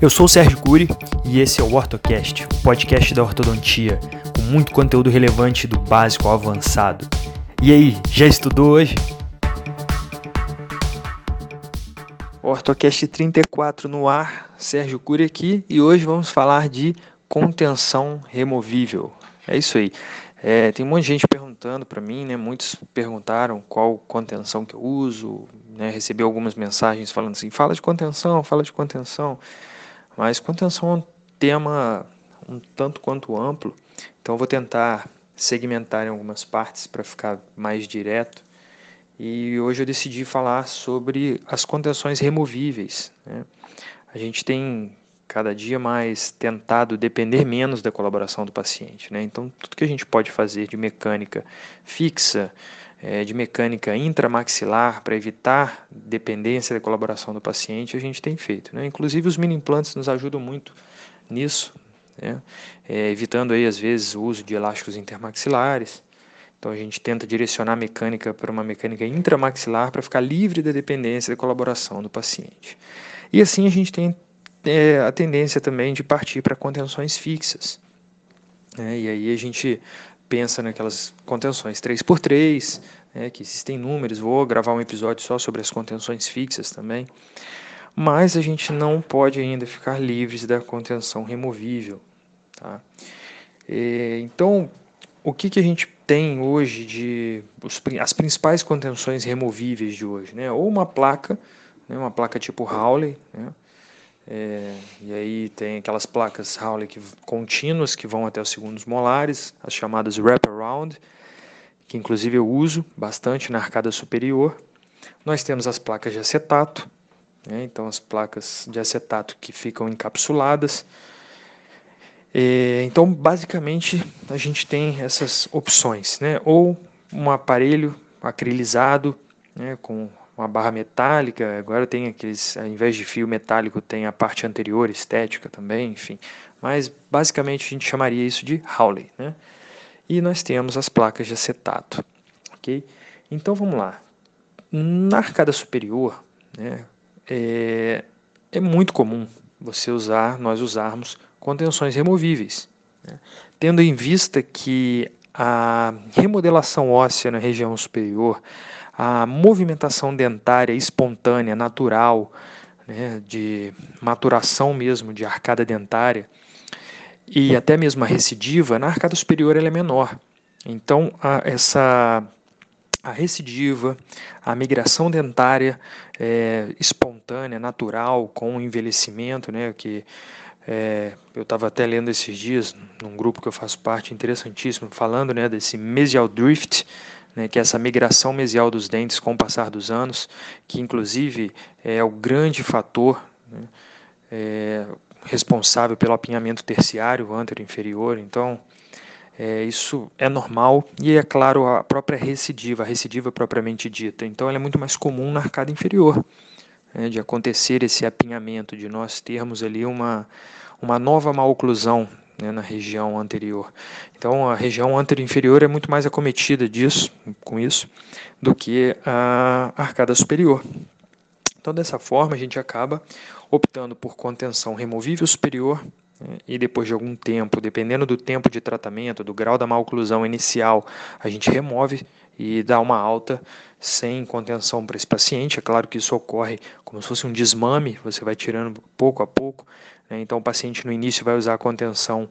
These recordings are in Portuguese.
Eu sou o Sérgio Cury e esse é o OrtoCast, o podcast da ortodontia, com muito conteúdo relevante do básico ao avançado. E aí, já estudou hoje? OrtoCast 34 no ar, Sérgio Cury aqui e hoje vamos falar de contenção removível. É isso aí. É, tem um monte de gente perguntando para mim, né? Muitos perguntaram qual contenção que eu uso, né? Recebi algumas mensagens falando assim: fala de contenção, fala de contenção. Mas contenção é um tema um tanto quanto amplo, então eu vou tentar segmentar em algumas partes para ficar mais direto. E hoje eu decidi falar sobre as contenções removíveis. Né? A gente tem cada dia mais tentado depender menos da colaboração do paciente. Né? Então, tudo que a gente pode fazer de mecânica fixa, é, de mecânica intramaxilar para evitar dependência da colaboração do paciente, a gente tem feito. Né? Inclusive, os mini implantes nos ajudam muito nisso, né? é, evitando aí, às vezes, o uso de elásticos intermaxilares. Então, a gente tenta direcionar a mecânica para uma mecânica intramaxilar para ficar livre da dependência da colaboração do paciente. E assim a gente tem é, a tendência também de partir para contenções fixas. Né? E aí a gente pensa naquelas contenções 3x3, né, que existem números, vou gravar um episódio só sobre as contenções fixas também, mas a gente não pode ainda ficar livres da contenção removível. Tá? E, então, o que, que a gente tem hoje de os, as principais contenções removíveis de hoje? Né? Ou uma placa, né, uma placa tipo Hawley, né? É, e aí tem aquelas placas Howley que, contínuas que vão até os segundos molares, as chamadas wraparound, que inclusive eu uso bastante na arcada superior. Nós temos as placas de acetato, né, então as placas de acetato que ficam encapsuladas. É, então, basicamente, a gente tem essas opções, né, ou um aparelho acrilizado né, com uma barra metálica, agora tem aqueles, ao invés de fio metálico, tem a parte anterior estética também, enfim. Mas basicamente a gente chamaria isso de Howley, né? E nós temos as placas de acetato, ok? Então vamos lá. Na arcada superior, né, é, é muito comum você usar, nós usarmos contenções removíveis, né? tendo em vista que a remodelação óssea na região superior a movimentação dentária espontânea, natural, né, de maturação mesmo de arcada dentária e até mesmo a recidiva, na arcada superior ela é menor. Então, a, essa a recidiva, a migração dentária é, espontânea, natural, com o envelhecimento, né, que é, eu estava até lendo esses dias num grupo que eu faço parte, interessantíssimo, falando né, desse mesial drift, né, que é essa migração mesial dos dentes com o passar dos anos, que inclusive é o grande fator né, é, responsável pelo apinhamento terciário antero-inferior. Então, é, isso é normal e é claro a própria recidiva, a recidiva propriamente dita. Então, ela é muito mais comum na arcada inferior, né, de acontecer esse apinhamento, de nós termos ali uma, uma nova maloclusão né, na região anterior. Então a região anterior-inferior é muito mais acometida disso, com isso, do que a arcada superior. Então dessa forma a gente acaba optando por contenção removível superior né, e depois de algum tempo, dependendo do tempo de tratamento, do grau da maloclusão inicial, a gente remove e dá uma alta sem contenção para esse paciente. É claro que isso ocorre como se fosse um desmame, você vai tirando pouco a pouco, né? Então, o paciente no início vai usar a contenção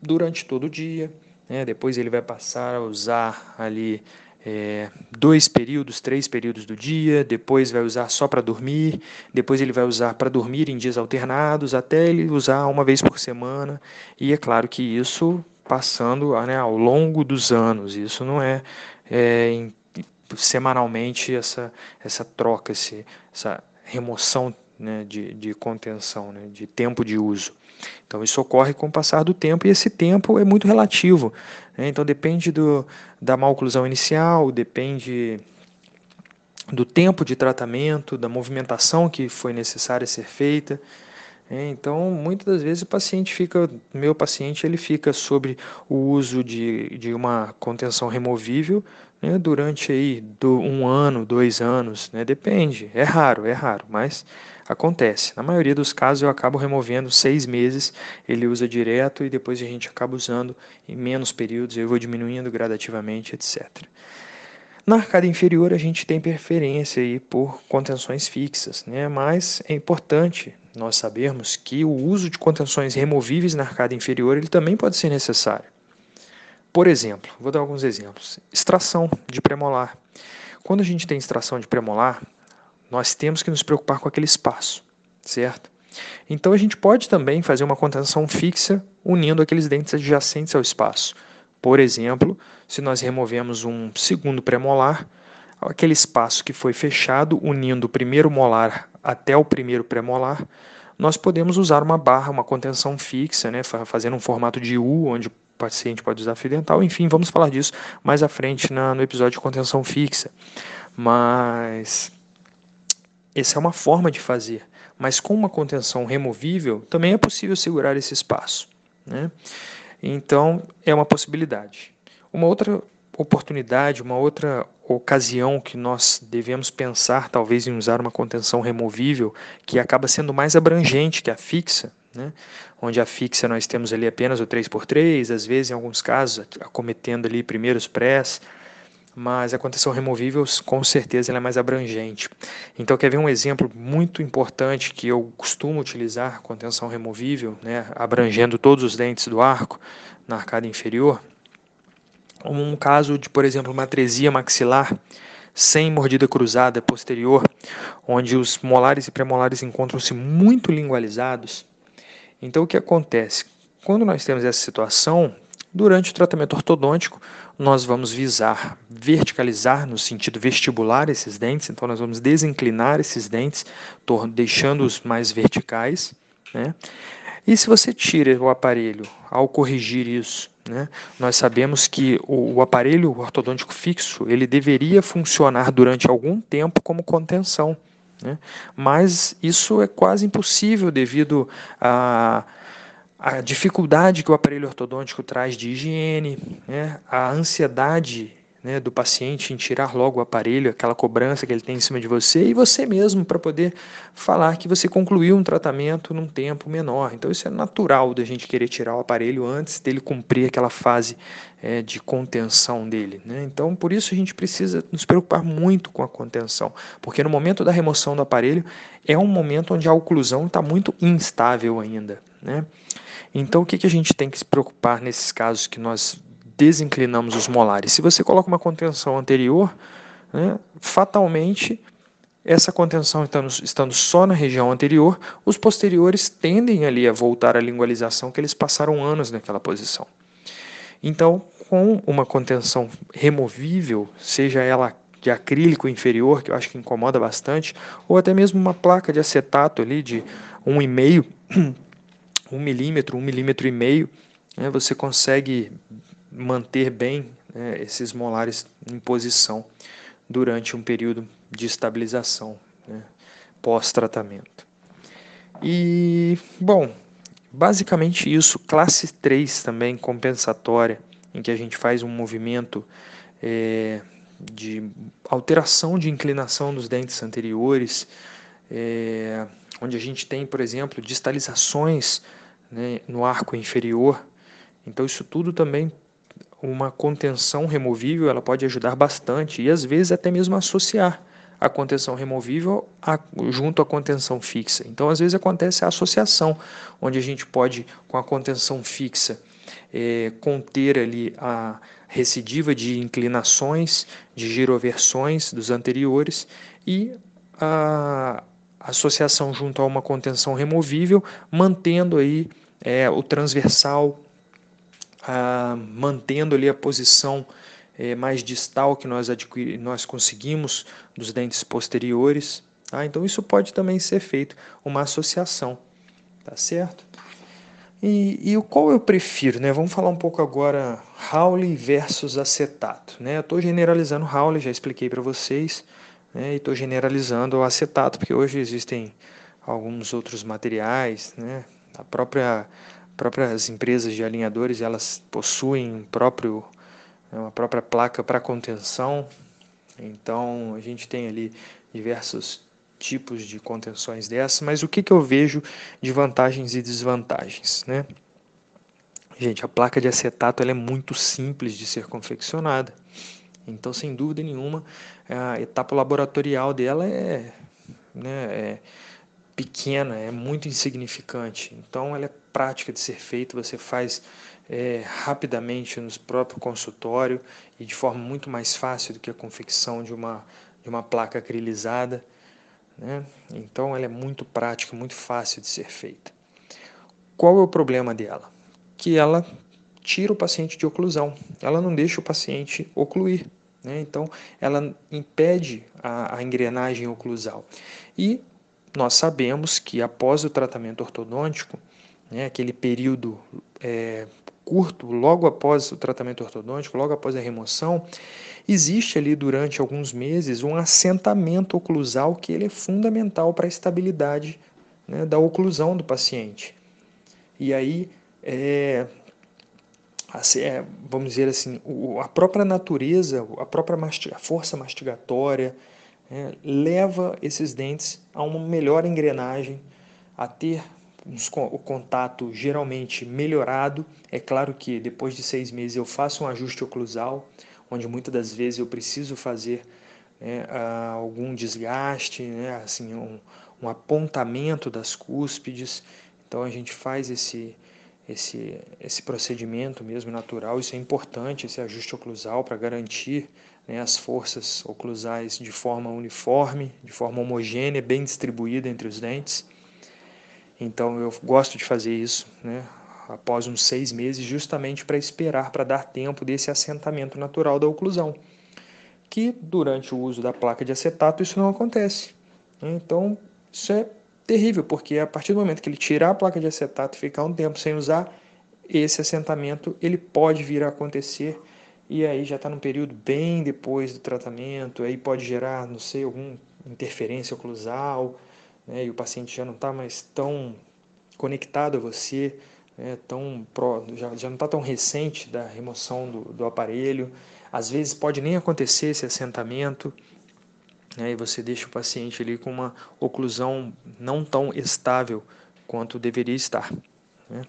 durante todo o dia, né? depois ele vai passar a usar ali é, dois períodos, três períodos do dia, depois vai usar só para dormir, depois ele vai usar para dormir em dias alternados, até ele usar uma vez por semana. E é claro que isso passando né, ao longo dos anos, isso não é, é em, semanalmente essa, essa troca, esse, essa remoção né, de, de contenção, né, de tempo de uso. Então isso ocorre com o passar do tempo e esse tempo é muito relativo. Né? Então depende do, da maloclusão inicial, depende do tempo de tratamento, da movimentação que foi necessária ser feita. É, então, muitas das vezes o paciente fica, meu paciente, ele fica sobre o uso de, de uma contenção removível né, durante aí do, um ano, dois anos, né, depende, é raro, é raro, mas acontece. Na maioria dos casos eu acabo removendo seis meses, ele usa direto e depois a gente acaba usando em menos períodos, eu vou diminuindo gradativamente, etc. Na arcada inferior a gente tem preferência aí por contenções fixas, né? mas é importante nós sabermos que o uso de contenções removíveis na arcada inferior ele também pode ser necessário. Por exemplo, vou dar alguns exemplos. Extração de premolar. Quando a gente tem extração de premolar, nós temos que nos preocupar com aquele espaço, certo? Então a gente pode também fazer uma contenção fixa unindo aqueles dentes adjacentes ao espaço. Por exemplo, se nós removemos um segundo premolar, aquele espaço que foi fechado, unindo o primeiro molar até o primeiro premolar, nós podemos usar uma barra, uma contenção fixa, né, fazendo um formato de U, onde o paciente pode usar fio dental. Enfim, vamos falar disso mais à frente na, no episódio de contenção fixa. Mas essa é uma forma de fazer. Mas com uma contenção removível, também é possível segurar esse espaço. Né? Então, é uma possibilidade. Uma outra oportunidade, uma outra ocasião que nós devemos pensar, talvez, em usar uma contenção removível, que acaba sendo mais abrangente que a fixa, né? onde a fixa nós temos ali apenas o 3x3, às vezes, em alguns casos, acometendo ali primeiros press, mas a contenção removível, com certeza, é mais abrangente. Então, quer ver um exemplo muito importante que eu costumo utilizar, contenção removível, né, abrangendo todos os dentes do arco na arcada inferior? Um caso de, por exemplo, uma atresia maxilar sem mordida cruzada posterior, onde os molares e premolares encontram-se muito lingualizados. Então, o que acontece? Quando nós temos essa situação, Durante o tratamento ortodôntico, nós vamos visar verticalizar no sentido vestibular esses dentes, então nós vamos desinclinar esses dentes, deixando-os mais verticais. Né? E se você tira o aparelho ao corrigir isso, né, nós sabemos que o, o, aparelho ortodôntico fixo ele deveria funcionar durante algum tempo como contenção, né, mas isso é quase impossível devido a a dificuldade que o aparelho ortodôntico traz de higiene, né, a ansiedade né, do paciente em tirar logo o aparelho, aquela cobrança que ele tem em cima de você, e você mesmo para poder falar que você concluiu um tratamento num tempo menor. Então, isso é natural da gente querer tirar o aparelho antes dele cumprir aquela fase é, de contenção dele. Né? Então, por isso a gente precisa nos preocupar muito com a contenção, porque no momento da remoção do aparelho é um momento onde a oclusão está muito instável ainda. Né? Então, o que, que a gente tem que se preocupar nesses casos que nós desinclinamos os molares? Se você coloca uma contenção anterior, né, fatalmente essa contenção estando, estando, só na região anterior, os posteriores tendem ali a voltar à lingualização que eles passaram anos naquela posição. Então, com uma contenção removível, seja ela de acrílico inferior, que eu acho que incomoda bastante, ou até mesmo uma placa de acetato ali de 1,5 um milímetro, um milímetro e meio, né, você consegue manter bem né, esses molares em posição durante um período de estabilização né, pós-tratamento. E, bom, basicamente isso. Classe 3 também compensatória, em que a gente faz um movimento é, de alteração de inclinação dos dentes anteriores, é, onde a gente tem, por exemplo, distalizações né, no arco inferior. Então, isso tudo também, uma contenção removível, ela pode ajudar bastante e às vezes até mesmo associar a contenção removível a, junto à contenção fixa. Então, às vezes acontece a associação, onde a gente pode, com a contenção fixa, é, conter ali a recidiva de inclinações, de giroversões dos anteriores e a associação junto a uma contenção removível, mantendo aí é, o transversal, a, mantendo ali a posição é, mais distal que nós, nós conseguimos dos dentes posteriores. Tá? Então isso pode também ser feito uma associação, tá certo? E, e qual eu prefiro, né? Vamos falar um pouco agora Howley versus acetato, né? Eu estou generalizando Howley, já expliquei para vocês né, e estou generalizando o acetato, porque hoje existem alguns outros materiais, né? A própria próprias empresas de alinhadores elas possuem um próprio né, uma própria placa para contenção. Então a gente tem ali diversos tipos de contenções dessas, mas o que, que eu vejo de vantagens e desvantagens, né? Gente, a placa de acetato ela é muito simples de ser confeccionada. Então, sem dúvida nenhuma, a etapa laboratorial dela é, né, é pequena, é muito insignificante. Então, ela é prática de ser feita, você faz é, rapidamente no próprio consultório e de forma muito mais fácil do que a confecção de uma, de uma placa acrilizada. Né? Então, ela é muito prática, muito fácil de ser feita. Qual é o problema dela? Que ela tira o paciente de oclusão, ela não deixa o paciente ocluir. Né? Então, ela impede a, a engrenagem oclusal. E nós sabemos que após o tratamento ortodôntico, né, aquele período é, curto, logo após o tratamento ortodôntico, logo após a remoção, existe ali durante alguns meses um assentamento oclusal que ele é fundamental para a estabilidade né, da oclusão do paciente. E aí, é, vamos dizer assim, a própria natureza, a própria mastiga, força mastigatória, é, leva esses dentes a uma melhor engrenagem, a ter o contato geralmente melhorado. É claro que depois de seis meses eu faço um ajuste oclusal, onde muitas das vezes eu preciso fazer né, algum desgaste, né, assim, um, um apontamento das cúspides. Então a gente faz esse, esse, esse procedimento mesmo natural. Isso é importante, esse ajuste oclusal, para garantir né, as forças oclusais de forma uniforme, de forma homogênea, bem distribuída entre os dentes. Então eu gosto de fazer isso né, após uns seis meses, justamente para esperar, para dar tempo desse assentamento natural da oclusão. Que durante o uso da placa de acetato isso não acontece. Então isso é terrível, porque a partir do momento que ele tirar a placa de acetato e ficar um tempo sem usar, esse assentamento ele pode vir a acontecer e aí já está num período bem depois do tratamento, aí pode gerar, não sei, alguma interferência oclusal, né, e o paciente já não está mais tão conectado a você, né, tão pro, já, já não está tão recente da remoção do, do aparelho, às vezes pode nem acontecer esse assentamento, né, e você deixa o paciente ali com uma oclusão não tão estável quanto deveria estar. Né.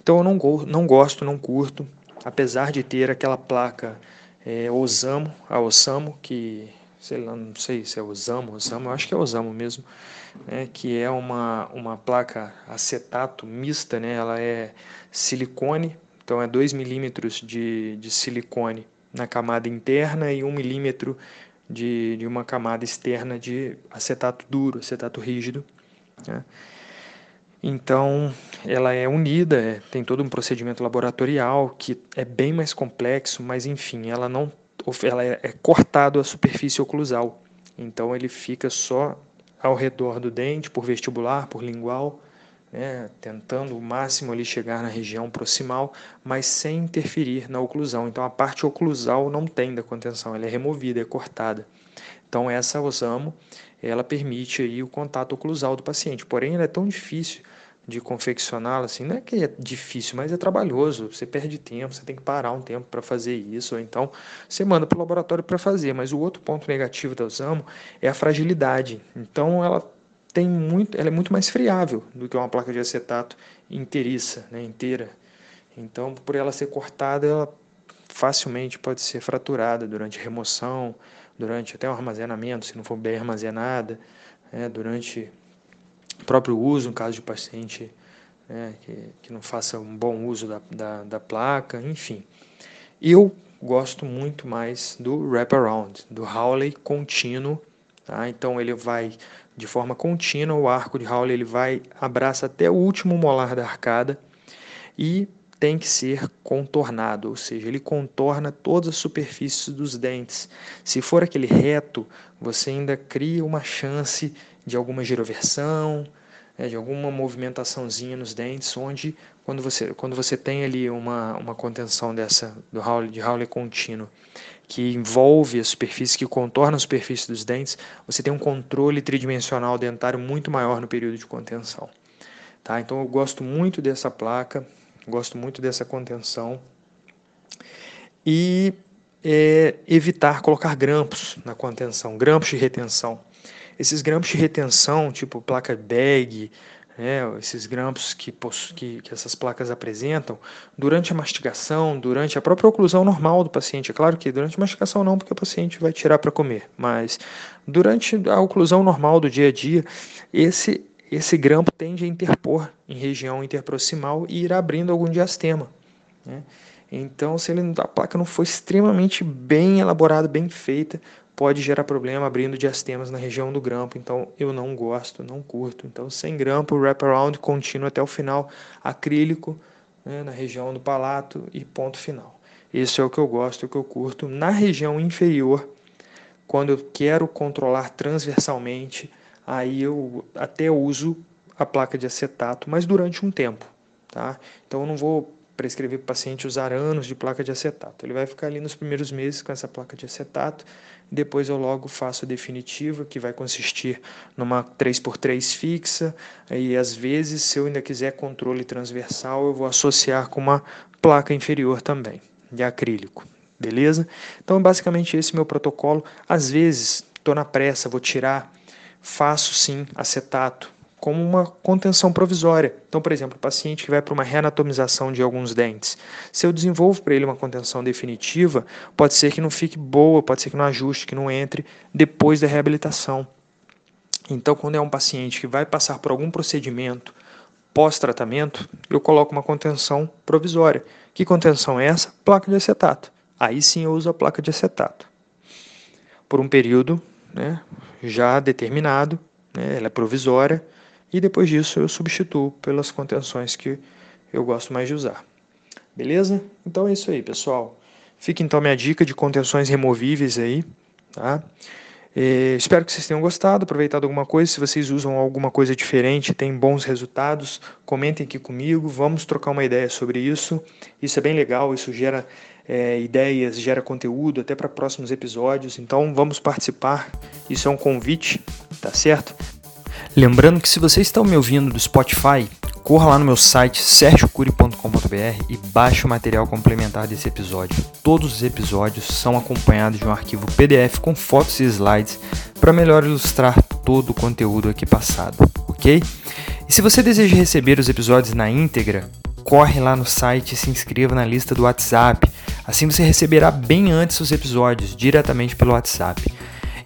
Então eu não, não gosto, não curto, apesar de ter aquela placa é, Osamo, a Osamo, que sei lá, não sei se é Osamo, Osamo, eu acho que é Osamo mesmo, né, que é uma, uma placa acetato mista, né, ela é silicone, então é 2 milímetros de, de silicone na camada interna e 1 milímetro de, de uma camada externa de acetato duro, acetato rígido. Né. Então, ela é unida, é, tem todo um procedimento laboratorial que é bem mais complexo, mas enfim, ela não ela é, é cortado a superfície oclusal. Então ele fica só ao redor do dente, por vestibular, por lingual, né, tentando o máximo ali chegar na região proximal, mas sem interferir na oclusão. Então a parte oclusal não tem da contenção, ela é removida, é cortada. Então essa osamo, ela permite aí o contato oclusal do paciente. Porém, ela é tão difícil de confeccioná-la, assim, não é que é difícil, mas é trabalhoso, você perde tempo, você tem que parar um tempo para fazer isso, ou então você manda para o laboratório para fazer, mas o outro ponto negativo da Osamo é a fragilidade, então ela tem muito, ela é muito mais friável do que uma placa de acetato inteiriça, né, inteira, então por ela ser cortada, ela facilmente pode ser fraturada durante remoção, durante até o armazenamento, se não for bem armazenada, né, durante próprio uso, no caso de paciente né, que, que não faça um bom uso da, da, da placa, enfim. Eu gosto muito mais do wraparound, do Hawley contínuo, tá? então ele vai de forma contínua, o arco de Hawley ele vai, abraça até o último molar da arcada e tem que ser contornado, ou seja, ele contorna todas as superfícies dos dentes. Se for aquele reto, você ainda cria uma chance de alguma giroversão, né, de alguma movimentaçãozinha nos dentes, onde quando você, quando você tem ali uma, uma contenção dessa do Howley, de Howley contínuo, que envolve a superfície, que contorna a superfície dos dentes, você tem um controle tridimensional dentário muito maior no período de contenção. Tá? Então eu gosto muito dessa placa, gosto muito dessa contenção. E é, evitar colocar grampos na contenção, grampos de retenção. Esses grampos de retenção, tipo placa bag, né, esses grampos que, que, que, essas placas apresentam, durante a mastigação, durante a própria oclusão normal do paciente. É claro que durante a mastigação não, porque o paciente vai tirar para comer, mas durante a oclusão normal do dia a dia, esse, esse grampo tende a interpor em região interproximal e ir abrindo algum diastema. Né? Então, se ele, a placa não for extremamente bem elaborada, bem feita, pode gerar problema abrindo diastemas na região do grampo. Então, eu não gosto, não curto. Então, sem grampo, wraparound contínuo até o final, acrílico né, na região do palato e ponto final. Esse é o que eu gosto, o que eu curto. Na região inferior, quando eu quero controlar transversalmente, aí eu até uso a placa de acetato, mas durante um tempo. Tá? Então, eu não vou prescrever para o paciente usar anos de placa de acetato. Ele vai ficar ali nos primeiros meses com essa placa de acetato, depois eu logo faço a definitiva, que vai consistir numa 3x3 fixa, e às vezes, se eu ainda quiser controle transversal, eu vou associar com uma placa inferior também, de acrílico, beleza? Então, basicamente esse é meu protocolo. Às vezes, estou na pressa, vou tirar, faço sim acetato, como uma contenção provisória. Então, por exemplo, o paciente que vai para uma reanatomização de alguns dentes, se eu desenvolvo para ele uma contenção definitiva, pode ser que não fique boa, pode ser que não ajuste, que não entre depois da reabilitação. Então, quando é um paciente que vai passar por algum procedimento pós-tratamento, eu coloco uma contenção provisória. Que contenção é essa? Placa de acetato. Aí sim eu uso a placa de acetato. Por um período né, já determinado, né, ela é provisória, e depois disso eu substituo pelas contenções que eu gosto mais de usar. Beleza? Então é isso aí, pessoal. Fica então minha dica de contenções removíveis aí, tá? É, espero que vocês tenham gostado, aproveitado alguma coisa. Se vocês usam alguma coisa diferente, tem bons resultados, comentem aqui comigo. Vamos trocar uma ideia sobre isso. Isso é bem legal, isso gera é, ideias, gera conteúdo até para próximos episódios. Então vamos participar. Isso é um convite, tá certo? Lembrando que se você está me ouvindo do Spotify, corra lá no meu site sergiocuri.com.br e baixe o material complementar desse episódio. Todos os episódios são acompanhados de um arquivo PDF com fotos e slides para melhor ilustrar todo o conteúdo aqui passado, ok? E se você deseja receber os episódios na íntegra, corre lá no site e se inscreva na lista do WhatsApp. Assim você receberá bem antes os episódios diretamente pelo WhatsApp.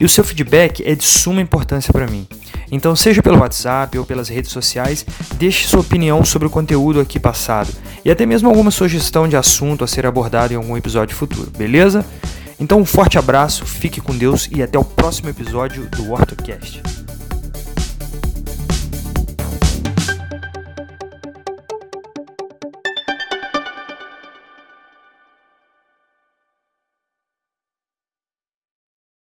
E o seu feedback é de suma importância para mim. Então, seja pelo WhatsApp ou pelas redes sociais, deixe sua opinião sobre o conteúdo aqui passado e até mesmo alguma sugestão de assunto a ser abordado em algum episódio futuro, beleza? Então, um forte abraço, fique com Deus e até o próximo episódio do OrtoCast.